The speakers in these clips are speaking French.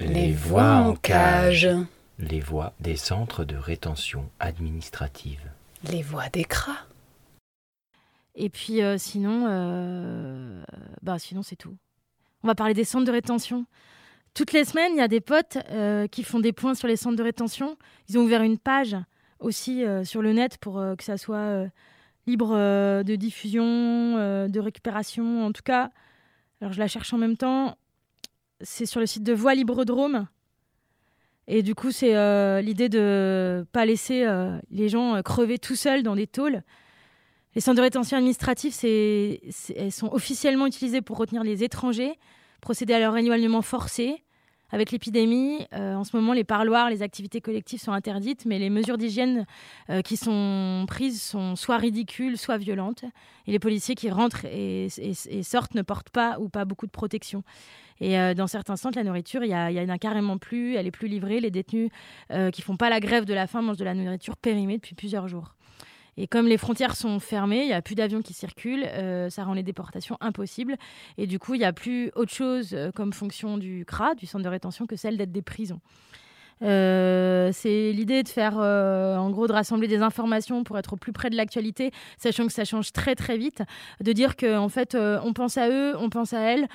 Les voix en cage. Les voix des centres de rétention administrative. Les voix des cras. Et puis euh, sinon, euh, bah sinon c'est tout. On va parler des centres de rétention. Toutes les semaines, il y a des potes euh, qui font des points sur les centres de rétention. Ils ont ouvert une page aussi sur le net pour que ça soit libre de diffusion, de récupération. En tout cas, alors je la cherche en même temps. C'est sur le site de Voix Libredrome. Et du coup, c'est l'idée de pas laisser les gens crever tout seuls dans des tôles les centres de rétention administrative, elles sont officiellement utilisées pour retenir les étrangers, procéder à leur éloignement forcé. Avec l'épidémie, euh, en ce moment, les parloirs, les activités collectives sont interdites, mais les mesures d'hygiène euh, qui sont prises sont soit ridicules, soit violentes. Et les policiers qui rentrent et, sortent ne portent pas ou pas beaucoup de protection. Et euh, dans certains centres, la nourriture, il y, a, en a carrément plus, elle est plus livrée. Les détenus qui font pas la grève de la faim mangent de la nourriture périmée depuis plusieurs jours. Et comme les frontières sont fermées, il n'y a plus d'avions qui circulent, euh, ça rend les déportations impossibles. Et du coup, il n'y a plus autre chose euh, comme fonction du CRA, du centre de rétention, que celle d'être des prisons. Euh, c'est l'idée de faire, euh, en gros, de rassembler des informations pour être au plus près de l'actualité, sachant que ça change très très vite, de dire qu'en en fait, euh, on pense à eux, on pense à elles,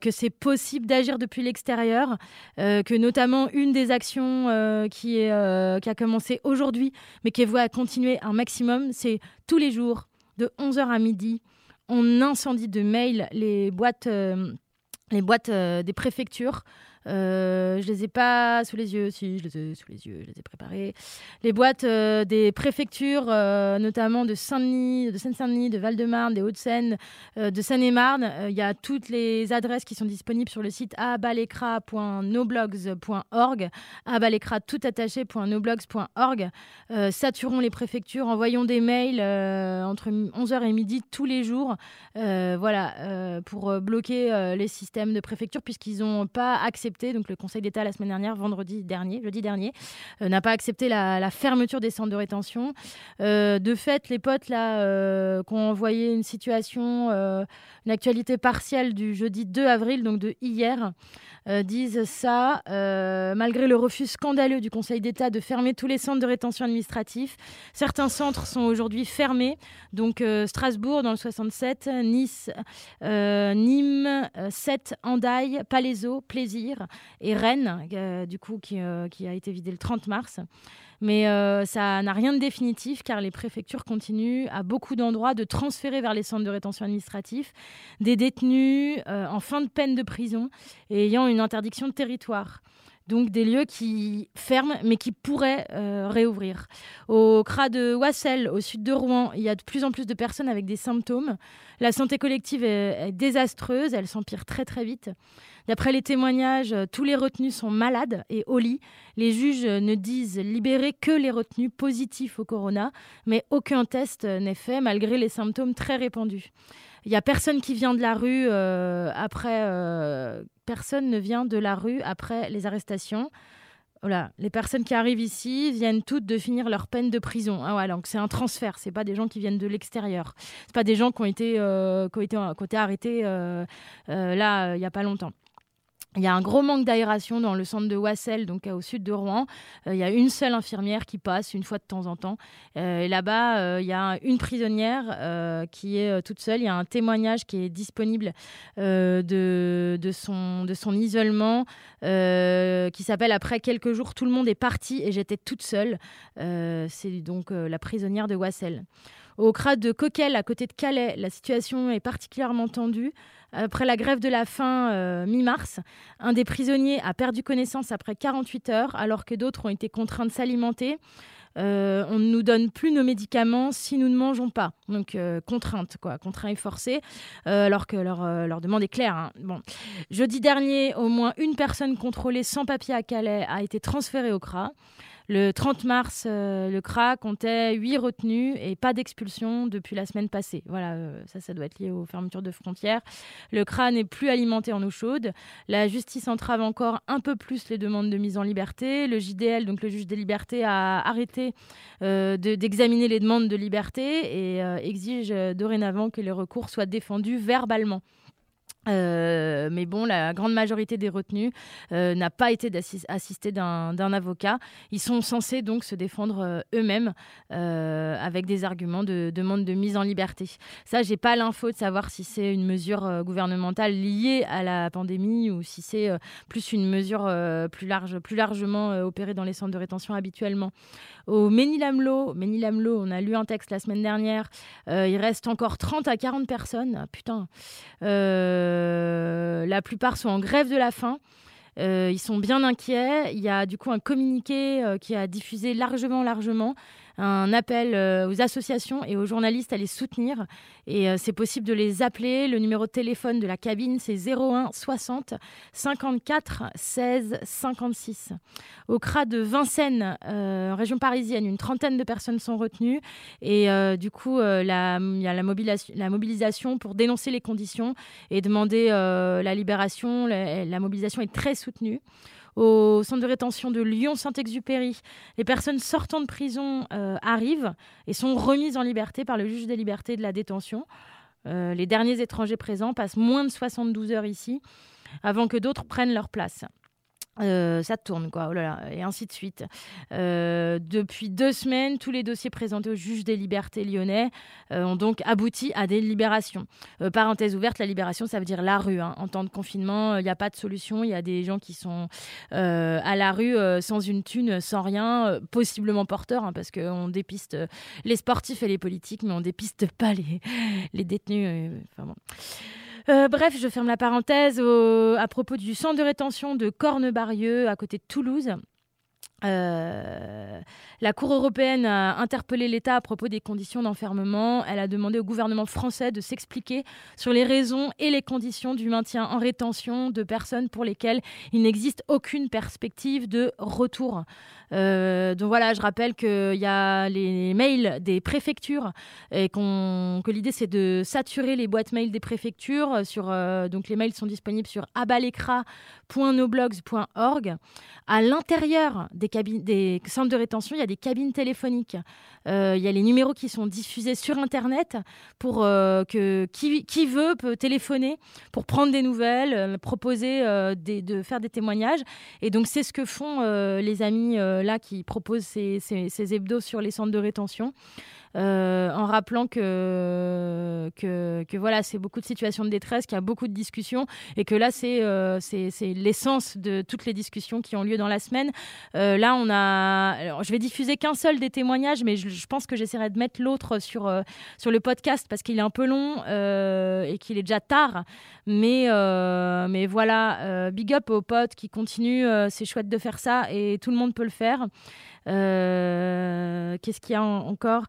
que c'est possible d'agir depuis l'extérieur, que notamment une des actions qui, est, qui a commencé aujourd'hui, mais qui est vouée à continuer un maximum, c'est tous les jours, de 11h à midi, on incendie de mails les boîtes, les boîtes des préfectures euh, je les ai pas sous les yeux, si je les ai sous les yeux, je les ai préparés. Les boîtes euh, des préfectures, euh, notamment de Saint-Denis, de Seine-Saint-Denis, de Val-de-Marne, des Hauts-de-Seine, de Seine-et-Marne. Il y a toutes les adresses qui sont disponibles sur le site abalecra.noblogs.org, abalecra tout attaché.noblogs.org. saturons les préfectures, envoyons des mails entre 11h et midi tous les jours, voilà, pour bloquer les systèmes de préfecture puisqu'ils n'ont pas accepté donc le Conseil d'État la semaine dernière, vendredi dernier, jeudi dernier, euh, n'a pas accepté la, fermeture des centres de rétention. Euh, de fait, les potes là, euh, qui ont envoyé une situation, une actualité partielle du jeudi 2 avril, donc de hier, disent ça, malgré le refus scandaleux du Conseil d'État de fermer tous les centres de rétention administratif. Certains centres sont aujourd'hui fermés, donc Strasbourg dans le 67, Nice, Nîmes, 7, Andaille, Palaiseau, Plaisir et Rennes, euh, du coup, euh, qui, a été vidé le 30 mars. Mais euh, ça n'a rien de définitif car les préfectures continuent à beaucoup d'endroits de transférer vers les centres de rétention administratif des détenus en fin de peine de prison et ayant une interdiction de territoire. Donc des lieux qui ferment mais qui pourraient réouvrir. Au CRA de Wassel, au sud de Rouen, il y a de plus en plus de personnes avec des symptômes. La santé collective est désastreuse, elle s'empire très très vite. D'après les témoignages, euh, tous les retenus sont malades et au lit. Les juges ne disent libérer que les retenus positifs au corona, mais aucun test n'est fait malgré les symptômes très répandus. Il n'y a personne qui vient de la rue euh, après. Euh, personne ne vient de la rue après les arrestations. Voilà, les personnes qui arrivent ici viennent toutes de finir leur peine de prison. Ah donc c'est un transfert, c'est pas des gens qui viennent de l'extérieur. C'est pas des gens qui ont été, été, qui ont été arrêtés là il y a pas longtemps. Il y a un gros manque d'aération dans le centre de Wassel, donc au sud de Rouen. Euh, il y a une seule infirmière qui passe une fois de temps en temps. Euh, et là-bas, euh, il y a une prisonnière qui est toute seule. Il y a un témoignage qui est disponible de son isolement qui s'appelle Après quelques jours, tout le monde est parti et j'étais toute seule. C'est donc la prisonnière de Wassel. Au crâne de Coquel, à côté de Calais, la situation est particulièrement tendue. Après la grève de la faim euh, mi-mars, un des prisonniers a perdu connaissance après 48 heures, alors que d'autres ont été contraints de s'alimenter. Euh, on ne nous donne plus nos médicaments si nous ne mangeons pas. Donc, euh, contrainte, quoi, contraint et forcé, alors que leur, demande est claire. Hein. Jeudi dernier, au moins une personne contrôlée sans papier à Calais a été transférée au CRA. Le 30 mars, euh, le CRA comptait 8 retenues et pas d'expulsion depuis la semaine passée. Voilà, euh, ça, ça doit être lié aux fermetures de frontières. Le CRA n'est plus alimenté en eau chaude. La justice entrave encore un peu plus les demandes de mise en liberté. Le JDL, donc le juge des libertés, a arrêté euh, d'examiner les demandes de liberté et exige dorénavant que les recours soient défendus verbalement. Euh, mais bon, la grande majorité des retenus euh, n'a pas été assistée d'un avocat. Ils sont censés donc se défendre euh, eux-mêmes avec des arguments de demande de mise en liberté. Ça, j'ai pas l'info de savoir si c'est une mesure gouvernementale liée à la pandémie ou si c'est plus une mesure plus large, plus largement opérée dans les centres de rétention habituellement. Au Ménilamlo, on a lu un texte la semaine dernière. il reste encore 30 à 40 personnes. Putain. La plupart sont en grève de la faim. Euh, ils sont bien inquiets. Il y a du coup un communiqué euh, qui a diffusé largement, largement un appel euh, aux associations et aux journalistes à les soutenir. Et euh, c'est possible de les appeler. Le numéro de téléphone de la cabine, c'est 01 60 54 16 56. Au CRA de Vincennes, euh, région parisienne, une trentaine de personnes sont retenues. Et du coup, il y a la mobilisation, pour dénoncer les conditions et demander la libération. la mobilisation est très soutenue au centre de rétention de Lyon-Saint-Exupéry. Les personnes sortant de prison euh, arrivent et sont remises en liberté par le juge des libertés de la détention. Euh, les derniers étrangers présents passent moins de 72 heures ici avant que d'autres prennent leur place. Euh, ça tourne, quoi, oh là là, et ainsi de suite. Euh, depuis deux semaines, tous les dossiers présentés au juge des libertés lyonnais euh, ont donc abouti à des libérations. parenthèse ouverte, la libération, ça veut dire la rue. Hein. En temps de confinement, il n'y a pas de solution. Il y a des gens qui sont à la rue sans une thune, sans rien, possiblement porteurs, hein, parce qu'on dépiste les sportifs et les politiques, mais on dépiste pas les, détenus. Euh, bref, je ferme la parenthèse à propos du centre de rétention de Cornebarieux, à côté de Toulouse. Euh, la Cour européenne a interpellé l'État à propos des conditions d'enfermement. Elle a demandé au gouvernement français de s'expliquer sur les raisons et les conditions du maintien en rétention de personnes pour lesquelles il n'existe aucune perspective de retour. Euh, donc voilà, je rappelle qu'il y a les mails des préfectures et que l'idée c'est de saturer les boîtes mail des préfectures. Euh, donc les mails sont disponibles sur abalecra.noblogs.org. À l'intérieur des, des centres de rétention, il y a des cabines téléphoniques. Euh, il y a les numéros qui sont diffusés sur Internet pour que qui, veut peut téléphoner pour prendre des nouvelles, proposer de faire des témoignages. Et donc c'est ce que font les amis euh, là qui propose ces, ces, hebdos sur les centres de rétention. Euh, en rappelant que, que, voilà, c'est beaucoup de situations de détresse, qu'il y a beaucoup de discussions et que là, c'est euh, c'est l'essence de toutes les discussions qui ont lieu dans la semaine. là, on a. je vais diffuser qu'un seul des témoignages, mais je, pense que j'essaierai de mettre l'autre sur, sur le podcast parce qu'il est un peu long et qu'il est déjà tard. Mais, mais voilà, big up aux potes qui continuent. c'est chouette de faire ça et tout le monde peut le faire. Euh, qu'est-ce qu'il y a encore?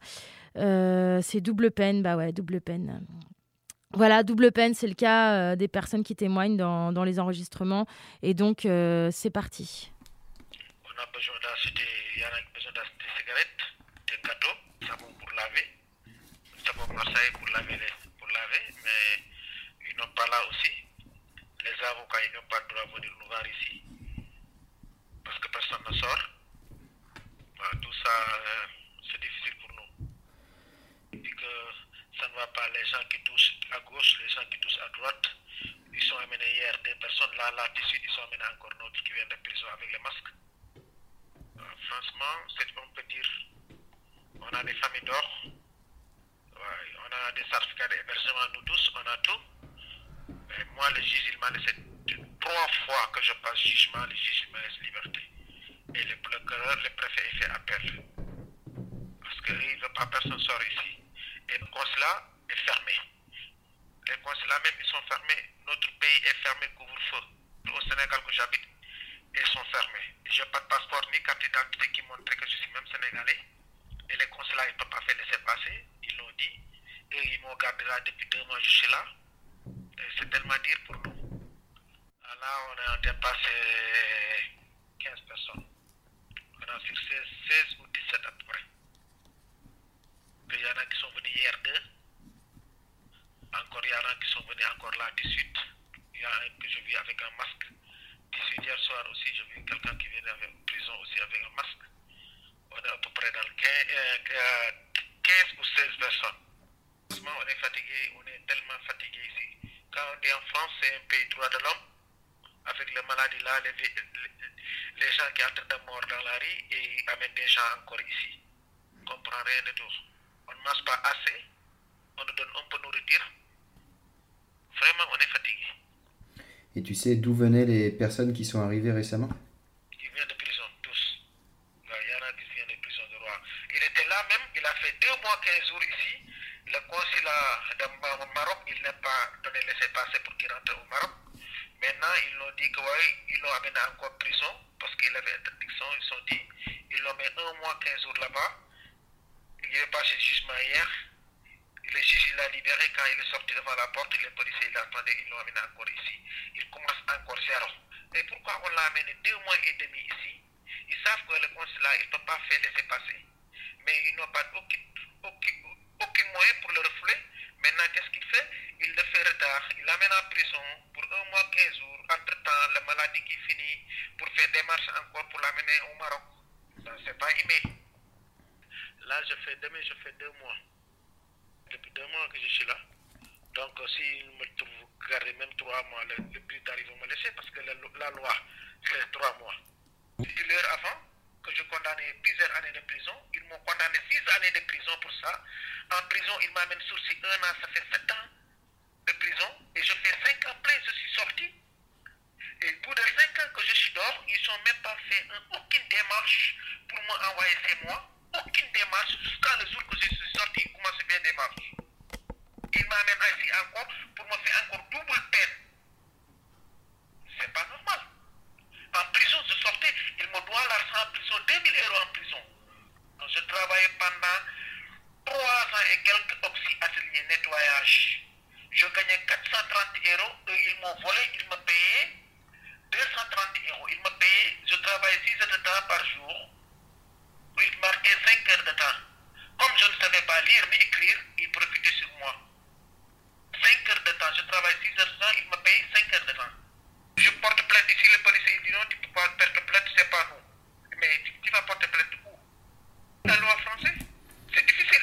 Euh, C'est double peine, bah ouais, double peine. Voilà, double peine, c'est le cas euh, des personnes qui témoignent dans, les enregistrements. Et donc, c'est parti. On a besoin d'acheter, il y a besoin d'acheter des cigarettes, des gâteaux, savon pour laver, savon Marseille pour laver, pour laver, mais ils n'ont pas là aussi. Les avocats, ils n'ont pas le droit de venir nous voir ici, parce que personne ne sort tout ça, euh, c'est difficile pour nous. Et que ça ne va pas, les gens qui touchent à gauche, les gens qui touchent à droite, ils sont amenés hier, des personnes là, là, de suite, ils sont amenés encore d'autres qui viennent de prison avec les masques. Euh, franchement, on peut dire, on a des familles d'or, on a des certificats d'hébergement, nous tous, on a tout. Moi, le juge, il m'a laissé trois fois que je passe jugement, le juge, il m'a laissé liberté et le procureur, le préfet, il fait appel. Parce qu'il ne veut pas personne sort ici. Et le consulat est fermé. Les consulats même, ils sont fermés. Notre pays est fermé, couvre-feu. Au Sénégal que j'habite, ils sont fermés. Je n'ai pas de passeport ni carte d'identité qui montre que je suis même sénégalais. Et les consulats, ils ne peuvent pas faire laisser passer. Ils l'ont dit. Et ils m'ont gardé là depuis deux mois, je suis là. C'est tellement dire pour nous. Là, on a dépassé 15 personnes. Sur 16, 16 ou 17 à peu près. Il y en a qui sont venus hier deux. Encore, il y en a qui sont venus encore là 18. Il y a un que je vis avec un masque. 18 hier soir aussi, j'ai vu quelqu'un qui vient en prison aussi avec un masque. On est à peu près dans 15, 15 ou 16 personnes. On est fatigué, on est tellement fatigué ici. Quand on est en France, c'est un pays droit de l'homme. Avec les maladies là, les, les, gens qui de mort dans la rue et amènent des gens encore ici. On ne comprend rien de tout. On ne mange pas assez. On nous donne un peu de nourriture. Vraiment, on est fatigué. Et tu sais d'où venaient les personnes qui sont arrivées récemment Ils viennent de prison, tous. Il y en a qui viennent de prison de roi. Il était là même, il a fait deux mois, quinze jours ici. Le consulat de Maroc, il n'a pas donné laisser-passer pour qu'il rentre au Maroc. Maintenant, ils l'ont dit que oui, ils l'ont amené encore en prison parce qu'il avait interdiction. Ils sont dit, ils l'ont mis un mois, quinze jours là-bas. Il est passé le jugement hier. Le juge l'a libéré quand il est sorti devant la porte. Les policiers l'attendaient, ils l'ont amené encore ici. Il commence encore zéro. Et pourquoi on l'a amené deux mois et demi ici Ils savent que le consulat, il ne peut pas faire laisser passer. Mais ils n'ont pas aucun, aucun, aucun moyen pour le refouler. Maintenant, qu'est-ce qu'il fait Il le fait retard. Il l'amène en prison pour un mois, quinze jours. Entre-temps, la maladie qui finit pour faire des marches encore pour l'amener au Maroc. Ça, c'est pas aimé. Là, je fais, demain, je fais deux mois. Depuis deux mois que je suis là. Donc, s'il me trouve garder même trois mois, le, le plus tard, ils vont me laisser parce que la, la loi, c'est trois mois. Une heure avant que plusieurs années de prison, ils m'ont condamné six années de prison pour ça. En prison, ils m'amènent sourcil un an, ça fait sept ans de prison. Et je fais cinq ans plein, je suis sorti. Et au bout de cinq ans que je suis dehors, ils n'ont même pas fait un, aucune démarche pour m'envoyer ces mois. Aucune démarche jusqu'à le jour que je suis sorti, ils commencent bien démarche. Ils m'amènent ici encore pour me faire encore double peine. C'est pas normal. En prison, je sortais, ils me doivent l'argent en prison, 2000 euros en prison. Je travaillais pendant trois ans et quelques oxy atelier nettoyage. Je gagnais 430 euros, eux ils m'ont volé, ils me payaient 230 euros. Ils me payaient, je travaillais 6 heures de temps par jour. Ils marquaient 5 heures de temps. Comme je ne savais pas lire ni écrire, ils profitaient sur moi. 5 heures de temps, je travaille 6 heures de temps, ils me payent 5 heures de temps. Je porte plainte ici, le policier dit non, tu ne peux pas porter plainte, c'est pas nous. Mais tu, tu vas porter plainte où? La loi française? C'est difficile.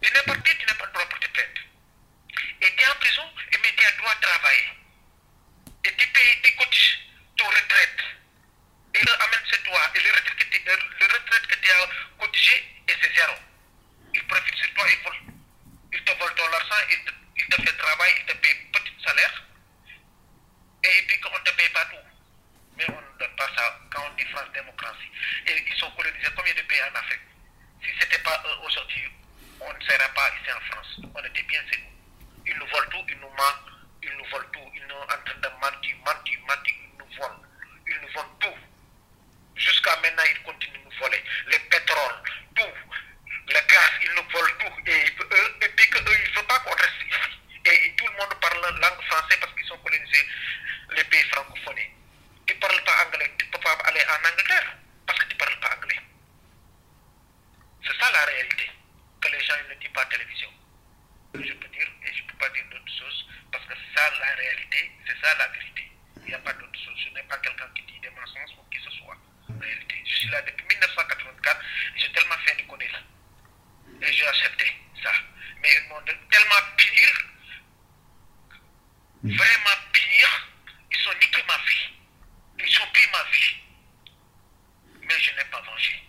Tu n'es pas tu n'as pas le droit de porter plainte. Et tu es en prison, mais tu as le droit de travailler. Et tu payes, tu cotises ton retraite. Et ils amènent ce droit. Et le retraite que tu, le retraite que tu as cotisé, et c'est zéro. Ils profitent sur toi, ils volent. Ils te volent ton argent, ils te, ils te font travail, ils te payent petit salaire. Et puis qu'on ne te paye pas tout. Mais on ne donne pas ça quand on dit France démocratie. Et ils sont colonisés combien de pays en Afrique Si ce n'était pas eux aujourd'hui, on ne serait pas ici en France. On était bien chez nous. Ils nous volent tout, ils nous mentent, ils nous volent tout. Ils nous en train de mentir, mentir, mentir, ils nous volent. Ils nous volent tout. Jusqu'à maintenant, ils continuent de nous voler. Le pétrole, tout. Le gaz, ils nous volent tout. Et, eux, et puis qu'eux, ils ne veulent pas qu'on reste ici. Et tout le monde parle langue française parce qu'ils sont colonisés les pays francophones. Tu ne parles pas anglais, tu ne peux pas aller en Angleterre parce que tu ne parles pas anglais. C'est ça la réalité que les gens ne disent pas à la télévision. Je peux dire et je ne peux pas dire d'autres choses parce que c'est ça la réalité, c'est ça la vérité. Il n'y a pas d'autre chose. Je n'ai pas quelqu'un qui dit des mensonges ou qui ce soit. En réalité, je suis là depuis 1984 et j'ai tellement fait de connaître. Et j'ai accepté ça. Mais ils m'ont tellement pire, vraiment pire, ils ont niqué ma vie. Ils ont pris ma vie. Mais je n'ai pas vengé.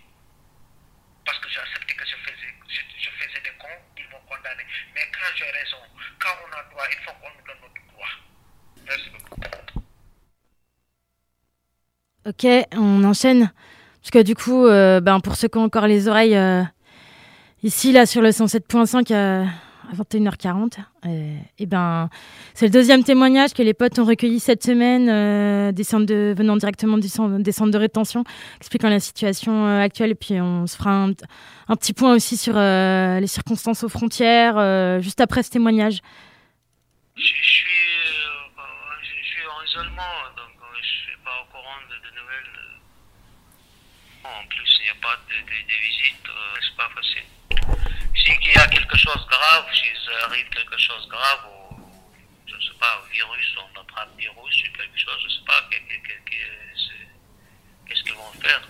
Parce que j'ai accepté que je faisais, je, faisais des cons, ils m'ont condamné. Mais quand j'ai raison, quand on a droit, il faut qu'on nous donne notre droit. Merci beaucoup. Ok, on enchaîne. Parce que du coup, euh, ben, pour ceux qui ont encore les oreilles, euh, ici, là, sur le 107.5, euh, à 21h40, et ben, c'est le deuxième témoignage que les potes ont recueilli cette semaine, euh, des centres de, venant directement des centres de rétention, expliquant la situation euh, actuelle. Et puis, on se fera un, petit point aussi sur euh, les circonstances aux frontières, juste après ce témoignage. Je, je suis, je en isolement, donc je ne suis pas au courant de, de nouvelles. En plus, il n'y a pas de, de, visites, euh, c'est pas facile. Si il y a quelque chose de grave, s'il arrive quelque chose de grave, ou, je ne sais pas, virus, on attrape un virus, ou quelque chose, je ne sais pas, qu'est-ce qu'ils vont faire.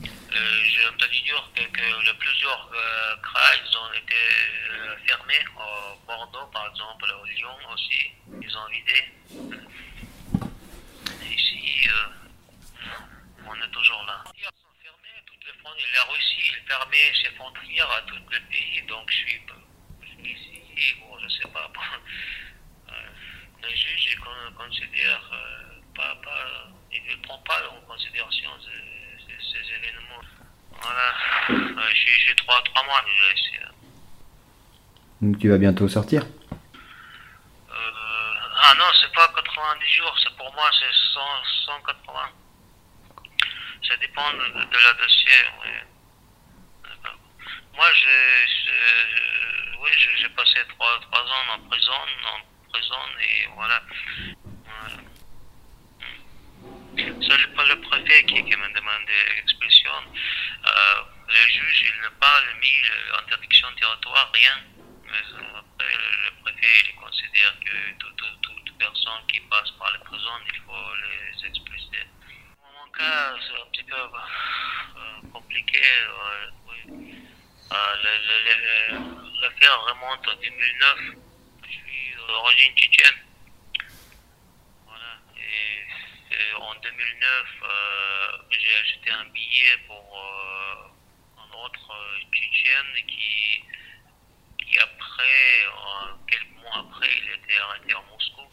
Euh, J'ai entendu dire que, que plusieurs euh, ont été euh, fermés, au Bordeaux par exemple, au Lyon aussi, ils ont vidé. Ici, euh, on est toujours là. La Russie, il fermé ses frontières à tous les pays, donc je suis, ici, bon, je sais pas. le juge, considère pas, pas, il ne prend pas en considération ces événements. Voilà, euh, suis trois, trois mois déjà ici. Donc tu vas bientôt sortir? Euh, Ah non, c'est pas 90 jours, c'est pour moi c'est 180. Ça dépend de, de la dossier. Oui. Moi, j'ai, oui, passé trois, trois ans en prison, en prison et voilà. C'est le, préfet qui, qui m'a demandé l'expulsion. Euh, le juge, il n'a pas mis l'interdiction territoire, rien. Mais euh, après, le préfet, il considère que toute, personne qui passe par la prison, il faut les expulser. Euh, compliqué. oui. L'affaire remonte en 2009. Je suis d'origine tchétchène. en 2009, euh, j'ai acheté un billet pour euh, un autre euh, Tchétchène qui, qui après, quelques mois après, il était arrêté à Moscou.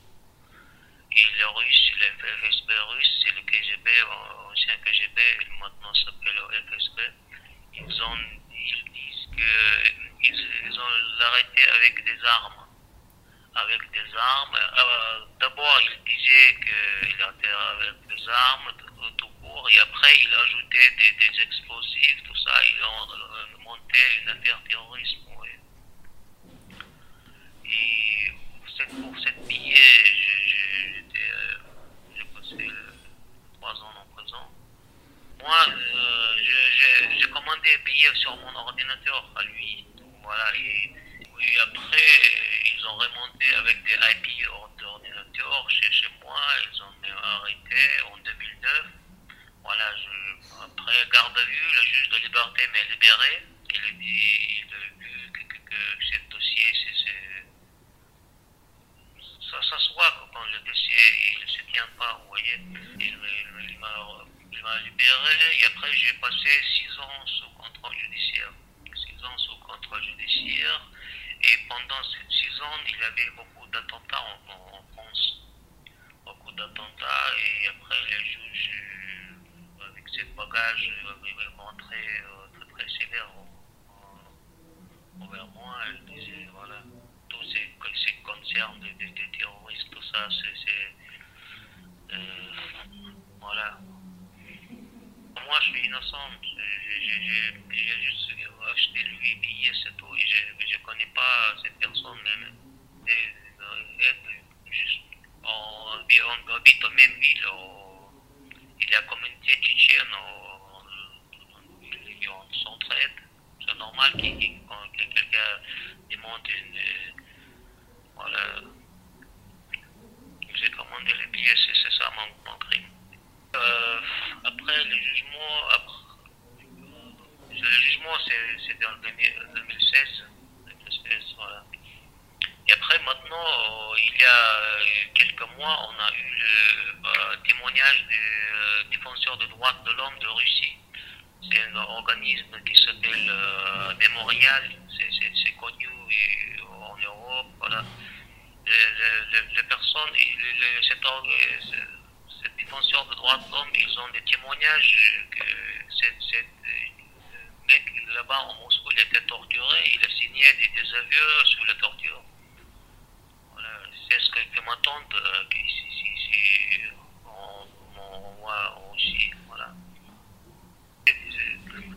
Et les Russes, le FSB russe, c'est le KGB, KGB, maintenant s'appelle le FSB, ils, ont, ils disent qu'ils ils ont l'arrêté avec des armes avec des armes. Euh, d'abord, il disait qu'il était avec des armes tout court, et après, il ajoutait des, des explosifs, tout ça. Ils ont euh, monté une affaire terroriste. Et pour cette billet, euh, j'ai passé trois ans. Moi, j'ai commandé un billet sur mon ordinateur à lui. Voilà, et après, ils ont remonté avec des IP d'ordinateur chez, chez moi. Ils ont arrêté en 2009. Voilà, après garde à vue, le juge de liberté m'a libéré. Il a dit, vu que, que, ce dossier, c'est, ça, ça se voit quand le dossier ne se tient pas, vous voyez. Il, il libéré et après j'ai passé six ans sous contrôle judiciaire. Six ans sous contrôle judiciaire. Et pendant ces six ans, il y avait beaucoup d'attentats en, France. Beaucoup d'attentats. Et après, les juges, euh, avec ces bagages, ils rentraient euh, très très sévères envers moi. Ils disaient, voilà, tout ce qui concerne des, terroristes, tout ça, c'est. Euh, voilà moi, je suis innocent. J'ai juste acheté lui billets, c'est tout. je ne connais pas cette personne, mais juste, on, habite en même ville. il y a la communauté tchétchène, ils s'entraident. C'est normal que, quelqu'un demande une. Voilà. J'ai commandé les billets, c'est ça mon, mon crime. Euh, après le jugement, après, le jugement c'était en 2016, 2016 voilà. Et après, maintenant, euh, il y a euh, quelques mois, on a eu le témoignage du défenseur des droits de l'homme de Russie. C'est un organisme qui s'appelle Mémorial, c'est connu en Europe, voilà. Les, personnes, cet organisme, défenseurs de droits de l'homme, ils ont des témoignages que ce mec là-bas en Moscou, il était torturé, il a signé des désaveux sur la torture. Voilà, c'est ce que, que ma tante, euh, ici, on, voit aussi. Voilà.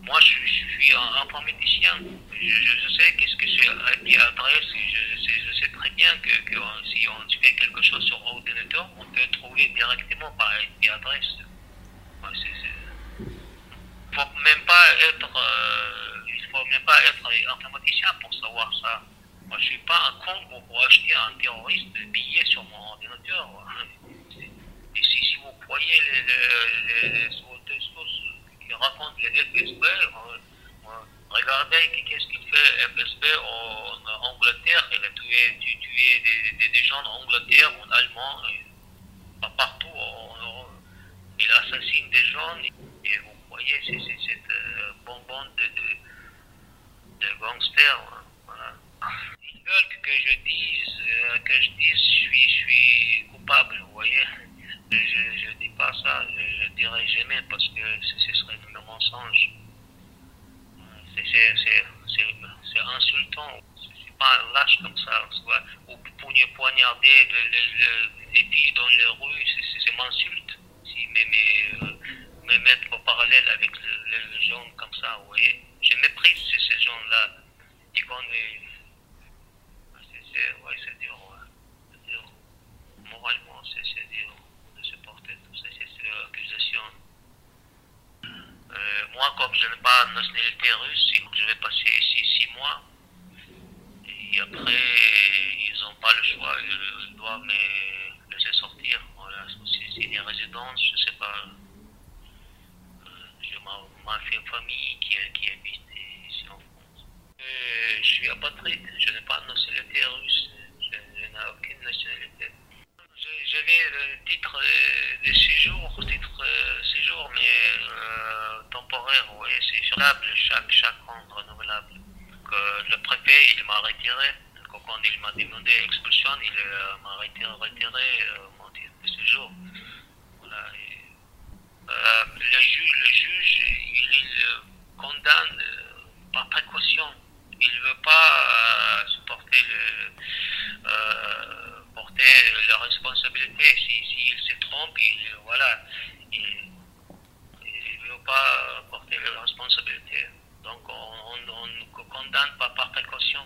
Moi, je, suis un, informaticien. Je, je, sais qu'est-ce que c'est IP adresse. Je, je, que, si on fait quelque chose sur ordinateur, on peut trouver directement par IP adresse. faut même pas être, euh, il faut même pas être informaticien pour savoir ça. Moi, je suis pas un con pour, acheter un terroriste billet sur mon ordinateur. Et si, si vous croyez les, les, les, racontent les FSB, euh, regardez qu'est-ce qu'il fait FSB en Angleterre. Il a tué, tué des, des, gens en Angleterre, en Allemagne, partout en Europe. Il assassine des gens et vous voyez, c'est cette euh, de, de, gangsters. Hein, voilà. Ils veulent que je dise, euh, que je dise, je suis, je suis coupable, vous voyez. Je ne dis pas ça, je ne dirai jamais parce que ce serait un mensonge. C'est insultant. C'est pas un lâche comme ça. Ou poignarder les filles dans les rues, c'est m'insulte. Si, mais, mais euh, me mettre au parallèle avec les gens comme ça, vous. Je méprise ces, gens-là. Ils vont C'est ouais, dur, ouais. dur. Moralement, c'est dur de supporter toutes ces, ces accusations. Euh, moi, comme je n'ai pas de nationalité russe, je vais passer ici six mois. Et après, ils n'ont pas le choix, ils doivent me laisser sortir. Voilà, c'est une résidence, je ne sais pas ma famille qui, qui habite ici en France. Euh, je suis apatride, je n'ai pas de nationalité russe, je, n'ai aucune nationalité. J'avais le titre de séjour, titre de séjour, mais euh, temporaire, oui, c'est renouvelable chaque, chaque an, renouvelable. Euh, le préfet, il m'a retiré. Quand il m'a demandé expulsion, il m'a retiré, retiré mon titre de séjour. Voilà, euh, le, juge, le juge, il, euh, condamne euh, par précaution. Il ne veut pas supporter le, porter la responsabilité. S'il si, se trompe, il, voilà, il ne veut pas porter la responsabilité. Donc on, on, condamne pas par précaution,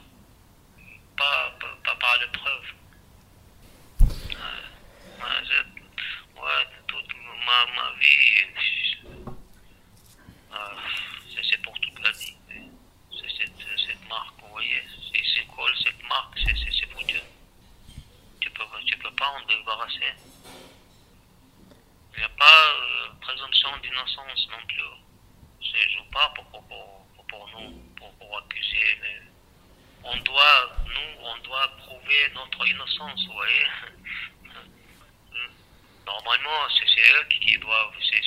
pas, pas, par la preuve. Ouais, toute ma, ma vie, euh, c'est pour toute la vie. C'est cette, cette, marque, vous voyez. C'est quoi cette marque, c'est foutu. Tu peux, tu peux pas en débarrasser. Il n'y a pas euh, présomption d'innocence non plus. Je joue pas pour, pour, pour, pour nous, pour, pour accuser. Mais on doit, nous, on doit prouver notre innocence, vous voyez. Normalement, c'est eux qui doivent, c'est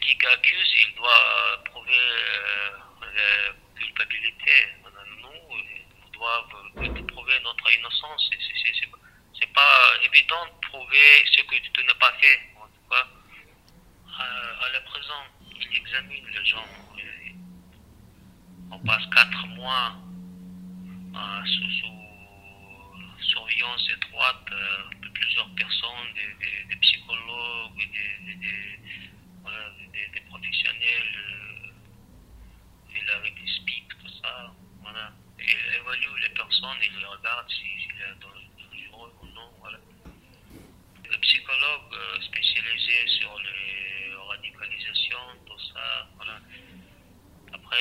qui accuse, il doit prouver euh, la culpabilité. Nous, nous doivent prouver notre innocence. C'est pas évident de prouver ce que tu n'as pas fait. En tout cas, à, la présent, il examine les gens. On passe quatre mois sous surveillance étroite euh, de plusieurs personnes, des, psychologues, des, des, professionnels. Euh, des tout ça. Voilà. Et évalue les personnes, il regarde s'il si, est dangereux ou non. Voilà. Le psychologue euh, spécialisé sur les radicalisations, tout ça. Voilà. Après,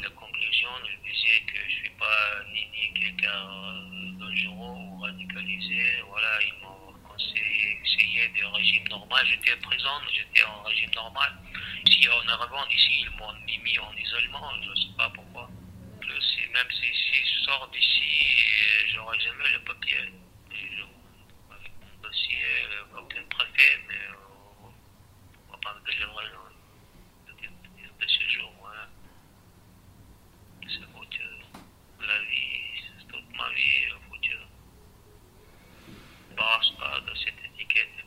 la conclusion, il disait que je ne suis pas ni, dangereux ou radicalisé. Voilà, ils m'ont conseillé essayer des régimes normal. J'étais présent, j'étais en régime normal. Ici, en arrivant ici, ils m'ont mis en isolement, je ne sais pas pourquoi. Plus, même si, si je sors d'ici, j'aurai jamais le papier. mon dossier, aucun préfet, mais euh, on va pas me délivrer de, de séjour. Voilà. C'est foutu. La vie, toute ma vie, de cette étiquette.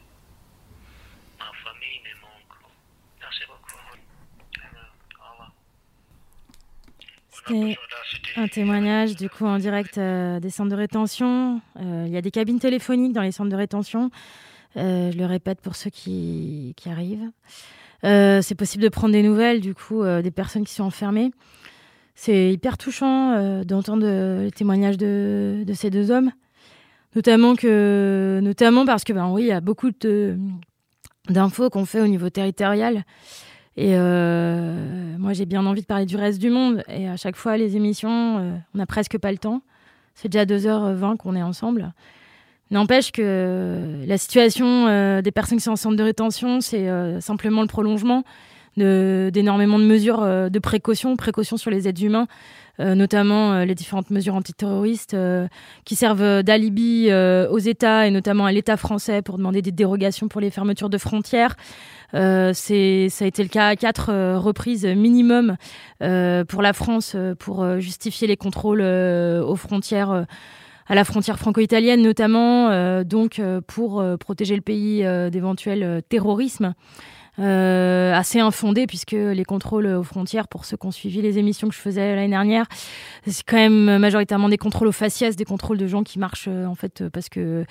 Ma famille me manque. Merci beaucoup. Un témoignage du coup en direct euh, des centres de rétention. Euh, il y a des cabines téléphoniques dans les centres de rétention. Euh, je le répète pour ceux qui, arrivent. c'est possible de prendre des nouvelles du coup des personnes qui sont enfermées. C'est hyper touchant d'entendre les témoignages de, de, ces deux hommes. Notamment, que, notamment parce que, ben oui, il y a beaucoup d'infos qu'on fait au niveau territorial. Et moi, j'ai bien envie de parler du reste du monde. Et à chaque fois, les émissions, on n'a presque pas le temps. C'est déjà 2h20 qu'on est ensemble. N'empêche que la situation des personnes qui sont en centre de rétention, c'est simplement le prolongement d'énormément de, mesures de précaution, précaution sur les êtres humains, notamment les différentes mesures antiterroristes qui servent d'alibi aux États et notamment à l'État français pour demander des dérogations pour les fermetures de frontières. Euh, c'est, ça a été le cas à quatre euh, reprises minimum euh, pour la France pour justifier les contrôles aux frontières à la frontière franco-italienne notamment, donc pour protéger le pays d'éventuels terrorismes. Euh, assez infondé puisque les contrôles aux frontières, pour ceux qui ont suivi les émissions que je faisais l'année dernière, c'est quand même majoritairement des contrôles aux faciès, des contrôles de gens qui marchent euh, en fait parce que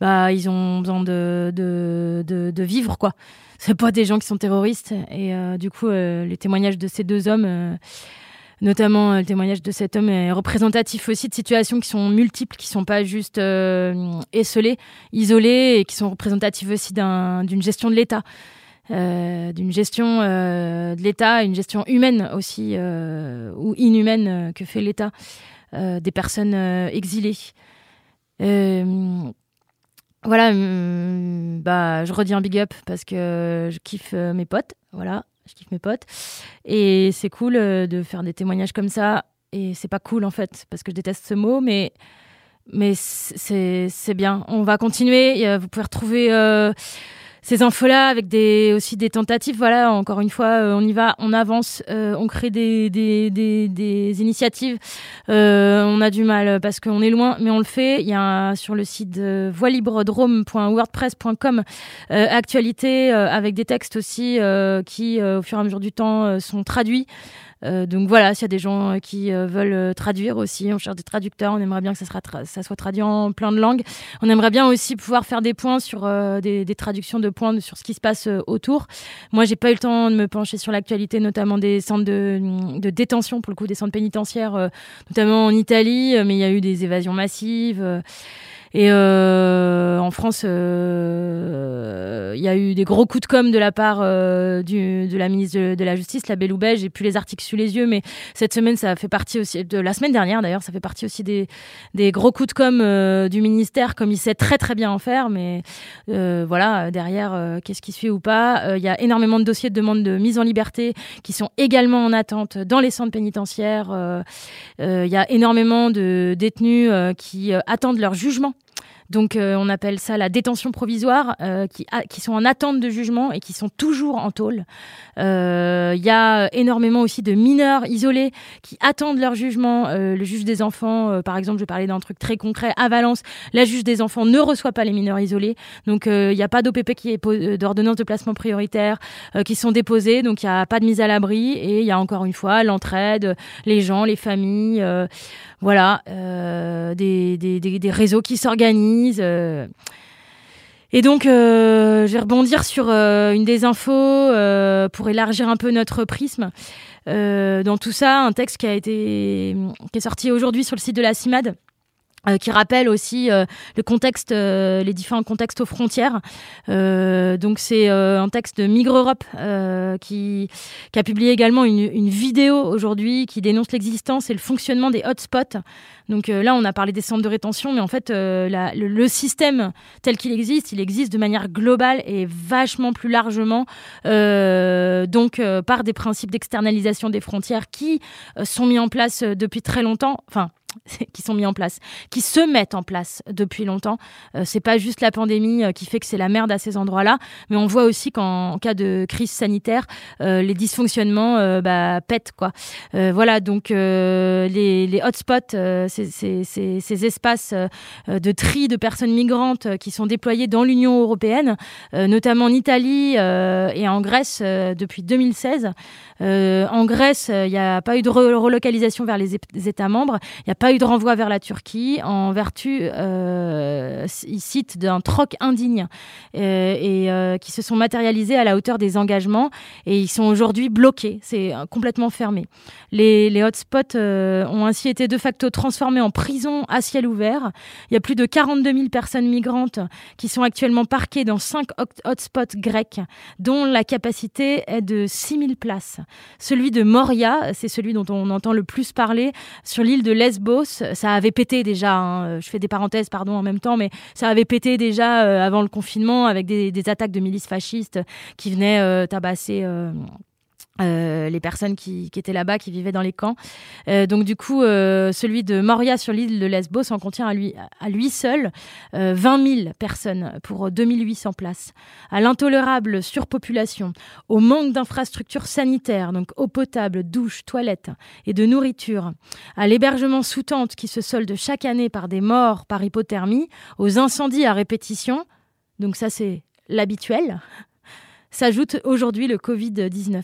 bah ils ont besoin de de, de, de vivre quoi. C'est pas des gens qui sont terroristes et euh, du coup les témoignages de ces deux hommes notamment le témoignage de cet homme est représentatif aussi de situations qui sont multiples, qui sont pas juste euh, esselées, isolées, et qui sont représentatives aussi d'une gestion de l'État. Euh, d'une gestion euh, de l'État, une gestion humaine aussi, euh, ou inhumaine que fait l'État des personnes exilées. voilà, mm, bah, je redis un big up parce que je kiffe mes potes, voilà, je kiffe mes potes. Et c'est cool de faire des témoignages comme ça. Et c'est pas cool en fait, parce que je déteste ce mot, mais mais c'est bien. On va continuer. Vous pouvez retrouver ces infos-là avec des, aussi des tentatives. Voilà, encore une fois, euh, on y va, on avance, euh, on crée des, des, des, des initiatives. Euh, on a du mal parce qu'on est loin, mais on le fait. Il y a sur le site voilibredrome.wordpress.com actualité avec des textes aussi qui, au fur et à mesure du temps, sont traduits. Euh, donc voilà, s'il y a des gens euh, qui euh, veulent traduire aussi, on cherche des traducteurs, on aimerait bien que ça, soit traduit en plein de langues. On aimerait bien aussi pouvoir faire des points sur des, des, traductions de points sur ce qui se passe autour. Moi, j'ai pas eu le temps de me pencher sur l'actualité, notamment des centres de, de, détention, pour le coup, des centres pénitentiaires, notamment en Italie, mais il y a eu des évasions massives. Et euh, en France, euh, il y a eu des gros coups de com de la part euh, du, de la ministre de, la Justice, la Belloubet. J'ai plus les articles sous les yeux, mais cette semaine, ça fait partie aussi de la semaine dernière d'ailleurs, ça fait partie aussi des, des gros coups de com du ministère, comme il sait très très bien en faire. Mais voilà, derrière, qu'est-ce qui se fait ou pas? Il y a énormément de dossiers de demande de mise en liberté qui sont également en attente dans les centres pénitentiaires. Il y a énormément de détenus qui attendent leur jugement donc euh, on appelle ça la détention provisoire, euh, qui, sont en attente de jugement et qui sont toujours en tôle. Euh, il y a énormément aussi de mineurs isolés qui attendent leur jugement. le juge des enfants, par exemple, je parlais d'un truc très concret à Valence, la juge des enfants ne reçoit pas les mineurs isolés. Donc il n'y a pas d'OPP qui est d'ordonnance de placement prioritaire qui sont déposées, donc il n'y a pas de mise à l'abri et il y a encore une fois l'entraide, les gens, les familles voilà, euh, des, des, réseaux qui s'organisent. Euh. Et donc, euh, je vais rebondir sur une des infos pour élargir un peu notre prisme. dans tout ça, un texte qui a été qui est sorti aujourd'hui sur le site de la CIMAD, euh, qui rappelle aussi euh, le contexte, euh, les différents contextes aux frontières. donc c'est un texte de Migre Europe qui, a publié également une, vidéo aujourd'hui qui dénonce l'existence et le fonctionnement des hotspots. Donc là, on a parlé des centres de rétention, mais en fait, le, le, système tel qu'il existe, il existe de manière globale et vachement plus largement, donc par des principes d'externalisation des frontières qui sont mis en place depuis très longtemps. Enfin, qui sont mis en place, qui se mettent en place depuis longtemps. Euh, c'est pas juste la pandémie euh, qui fait que c'est la merde à ces endroits-là, mais on voit aussi qu'en cas de crise sanitaire, euh, les dysfonctionnements bah, pètent quoi. voilà, donc les, hotspots, ces, ces, espaces de tri de personnes migrantes qui sont déployés dans l'Union européenne, notamment en Italie et en Grèce depuis 2016. en Grèce, il n'y a pas eu de relocalisation vers les, États membres. Pas eu de renvoi vers la Turquie en vertu, il cite, d'un troc indigne et qui se sont matérialisés à la hauteur des engagements et ils sont aujourd'hui bloqués. C'est complètement fermé. Les, les hotspots ont ainsi été de facto transformés en prisons à ciel ouvert. Il y a plus de 42 000 personnes migrantes qui sont actuellement parquées dans cinq hotspots grecs, dont la capacité est de 6 000 places. Celui de Moria, c'est celui dont on entend le plus parler, sur l'île de Lesbos. Ça avait pété déjà, hein. je fais des parenthèses, pardon, en même temps, mais ça avait pété déjà euh, avant le confinement avec des, attaques de milices fascistes qui venaient euh, tabasser euh, les personnes qui, étaient là-bas, qui vivaient dans les camps. Euh, donc du coup, euh, celui de Moria sur l'île de Lesbos en contient à lui, seul 20 000 personnes pour 2800 places. À l'intolérable surpopulation, au manque d'infrastructures sanitaires, donc eau potable, douche, toilettes et de nourriture, à l'hébergement sous tente qui se solde chaque année par des morts par hypothermie, aux incendies à répétition, donc ça c'est l'habituel, s'ajoute aujourd'hui le Covid-19.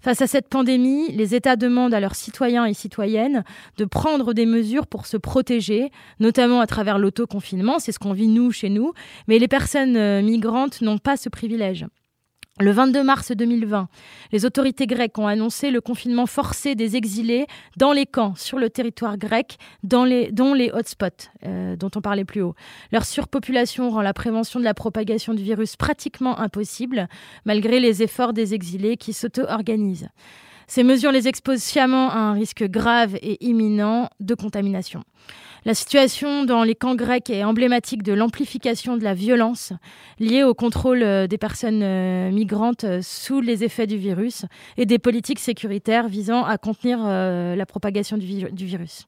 Face à cette pandémie, les États demandent à leurs citoyens et citoyennes de prendre des mesures pour se protéger, notamment à travers l'autoconfinement, c'est ce qu'on vit nous chez nous, mais les personnes euh, migrantes n'ont pas ce privilège. Le 22 mars 2020, les autorités grecques ont annoncé le confinement forcé des exilés dans les camps sur le territoire grec, dans les, dont les hotspots euh, dont on parlait plus haut. Leur surpopulation rend la prévention de la propagation du virus pratiquement impossible, malgré les efforts des exilés qui s'auto-organisent. Ces mesures les exposent sciemment à un risque grave et imminent de contamination. La situation dans les camps grecs est emblématique de l'amplification de la violence liée au contrôle euh, des personnes euh, migrantes euh, sous les effets du virus et des politiques sécuritaires visant à contenir la propagation du, virus.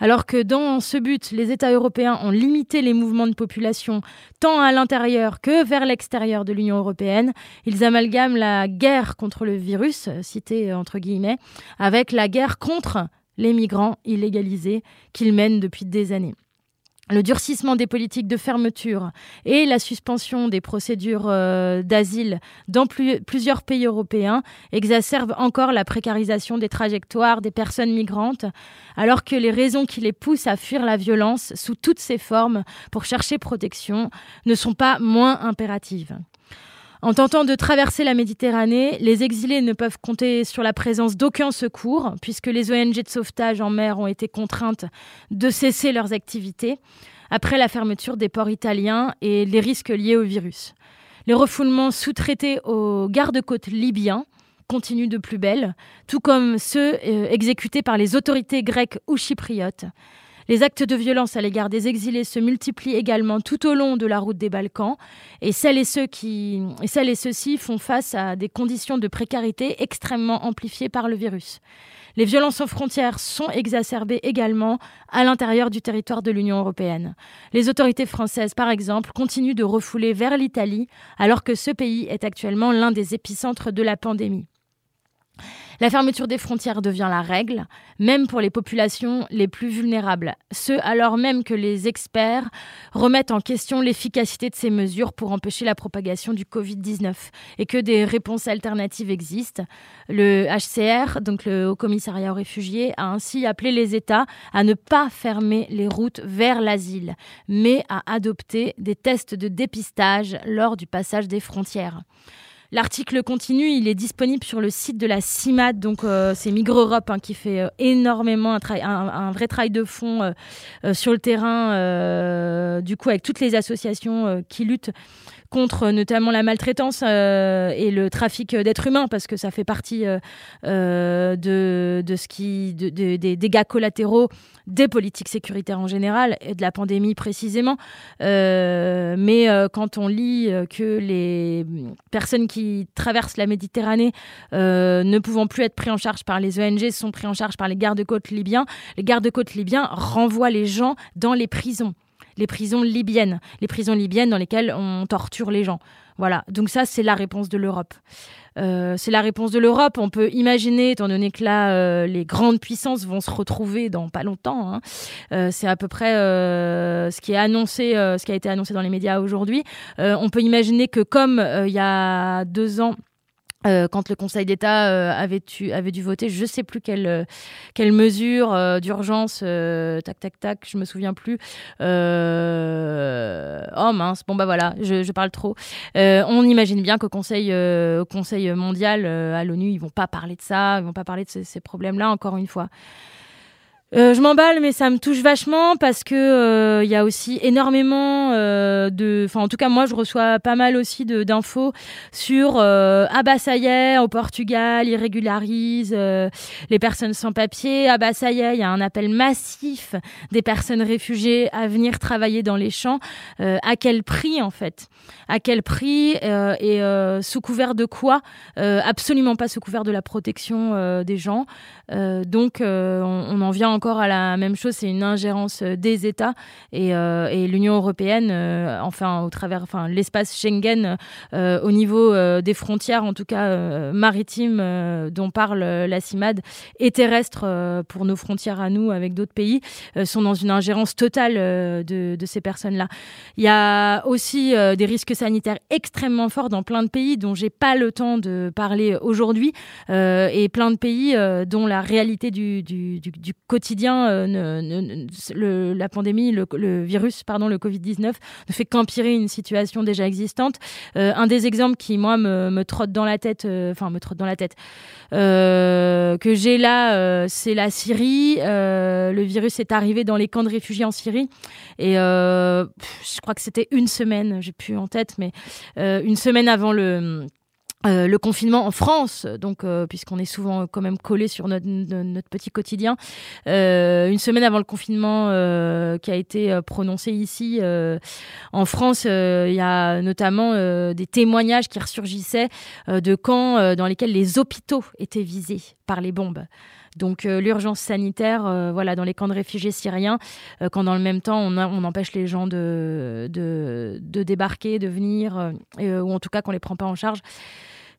Alors que dans ce but, les États européens ont limité les mouvements de population tant à l'intérieur que vers l'extérieur de l'Union européenne, ils amalgament la guerre contre le virus, cité entre guillemets, avec la guerre contre les migrants illégalisés qu'ils mènent depuis des années. Le durcissement des politiques de fermeture et la suspension des procédures euh, d'asile dans plusieurs pays européens exacerbent encore la précarisation des trajectoires des personnes migrantes, alors que les raisons qui les poussent à fuir la violence sous toutes ses formes pour chercher protection ne sont pas moins impératives. En tentant de traverser la Méditerranée, les exilés ne peuvent compter sur la présence d'aucun secours, puisque les ONG de sauvetage en mer ont été contraintes de cesser leurs activités après la fermeture des ports italiens et les risques liés au virus. Les refoulements sous-traités aux gardes-côtes libyens continuent de plus belle, tout comme ceux euh, exécutés par les autorités grecques ou chypriotes. Les actes de violence à l'égard des exilés se multiplient également tout au long de la route des Balkans et celles et, ceux-ci font face à des conditions de précarité extrêmement amplifiées par le virus. Les violences aux frontières sont exacerbées également à l'intérieur du territoire de l'Union européenne. Les autorités françaises, par exemple, continuent de refouler vers l'Italie alors que ce pays est actuellement l'un des épicentres de la pandémie. La fermeture des frontières devient la règle, même pour les populations les plus vulnérables, ce alors même que les experts remettent en question l'efficacité de ces mesures pour empêcher la propagation du Covid-19 et que des réponses alternatives existent. Le HCR, donc le Haut Commissariat aux réfugiés, a ainsi appelé les États à ne pas fermer les routes vers l'asile, mais à adopter des tests de dépistage lors du passage des frontières. L'article continue, il est disponible sur le site de la CIMAD, donc euh, c'est Migre Europe hein, qui fait euh, énormément un, vrai travail de fond euh, sur le terrain, du coup avec toutes les associations qui luttent contre notamment la maltraitance et le trafic d'êtres humains parce que ça fait partie de, de, ce qui des dégâts collatéraux des politiques sécuritaires en général et de la pandémie précisément. Euh, mais euh, quand on lit euh, que les personnes qui traversent la Méditerranée ne pouvant plus être pris en charge par les ONG sont pris en charge par les gardes-côtes libyens, les gardes-côtes libyens renvoient les gens dans les prisons les prisons libyennes, les prisons libyennes dans lesquelles on torture les gens. Voilà, donc ça c'est la réponse de l'Europe. Euh, c'est la réponse de l'Europe. On peut imaginer, étant donné que là, euh, les grandes puissances vont se retrouver dans pas longtemps. Hein. Euh, c'est à peu près ce qui est annoncé, ce qui a été annoncé dans les médias aujourd'hui. on peut imaginer que comme il y a deux ans, euh, quand le Conseil d'État euh, avait, avait, dû voter, je ne sais plus quelle, euh, quelle mesure d'urgence, tac, tac, tac, je me souviens plus. oh mince, bon bah voilà, je, parle trop. on imagine bien qu'au Conseil, au Conseil mondial, à l'ONU, ils vont pas parler de ça, ils vont pas parler de ces problèmes-là, encore une fois. Euh, je m'emballe, mais ça me touche vachement parce que il euh, y a aussi énormément euh, de, enfin en tout cas moi je reçois pas mal aussi d'infos sur ah bah au Portugal ils régularisent les personnes sans papier, ah bah il y a un appel massif des personnes réfugiées à venir travailler dans les champs, à quel prix en fait, à quel prix et sous couvert de quoi, absolument pas sous couvert de la protection des gens, donc on, en vient encore à la même chose, c'est une ingérence euh, des États et, euh, l'Union européenne, euh, enfin au travers, enfin l'espace Schengen au niveau des frontières, en tout cas maritimes dont parle la CIMAD et terrestres pour nos frontières à nous avec d'autres pays, sont dans une ingérence totale de, ces personnes-là. Il y a aussi des risques sanitaires extrêmement forts dans plein de pays dont j'ai pas le temps de parler aujourd'hui et plein de pays dont la réalité du quotidien euh, le, la pandémie, le, virus, pardon, le Covid-19, ne fait qu'empirer une situation déjà existante. Euh, un des exemples qui, moi, me, trotte dans la tête, euh, enfin, me trotte dans la tête, que j'ai là, c'est la Syrie. le virus est arrivé dans les camps de réfugiés en Syrie. Et je crois que c'était une semaine, j'ai plus en tête, mais une semaine avant le euh, le confinement en France, donc euh, puisqu'on est souvent quand même collé sur notre, petit quotidien, euh, une semaine avant le confinement qui a été prononcé ici en France, il y a notamment des témoignages qui ressurgissaient de camps dans lesquels les hôpitaux étaient visés par les bombes. Donc l'urgence sanitaire, voilà, dans les camps de réfugiés syriens, quand dans le même temps on, empêche les gens de, de débarquer, de venir, ou en tout cas qu'on les prend pas en charge.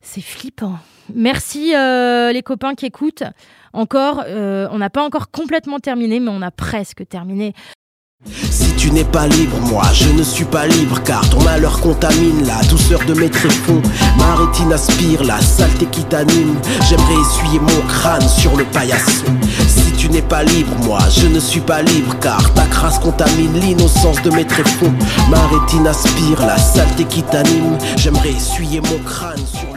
C'est flippant. Merci euh, les copains qui écoutent. Encore, euh, on n'a pas encore complètement terminé, mais on a presque terminé. Si tu n'es pas libre, moi je ne suis pas libre car ton malheur contamine la douceur de mes tréfonds. Ma rétine aspire la saleté qui t'anime. J'aimerais essuyer mon crâne sur le paillasson. Si tu n'es pas libre, moi je ne suis pas libre car ta crasse contamine l'innocence de mes tréfonds. Ma rétine aspire la saleté qui t'anime. J'aimerais essuyer mon crâne sur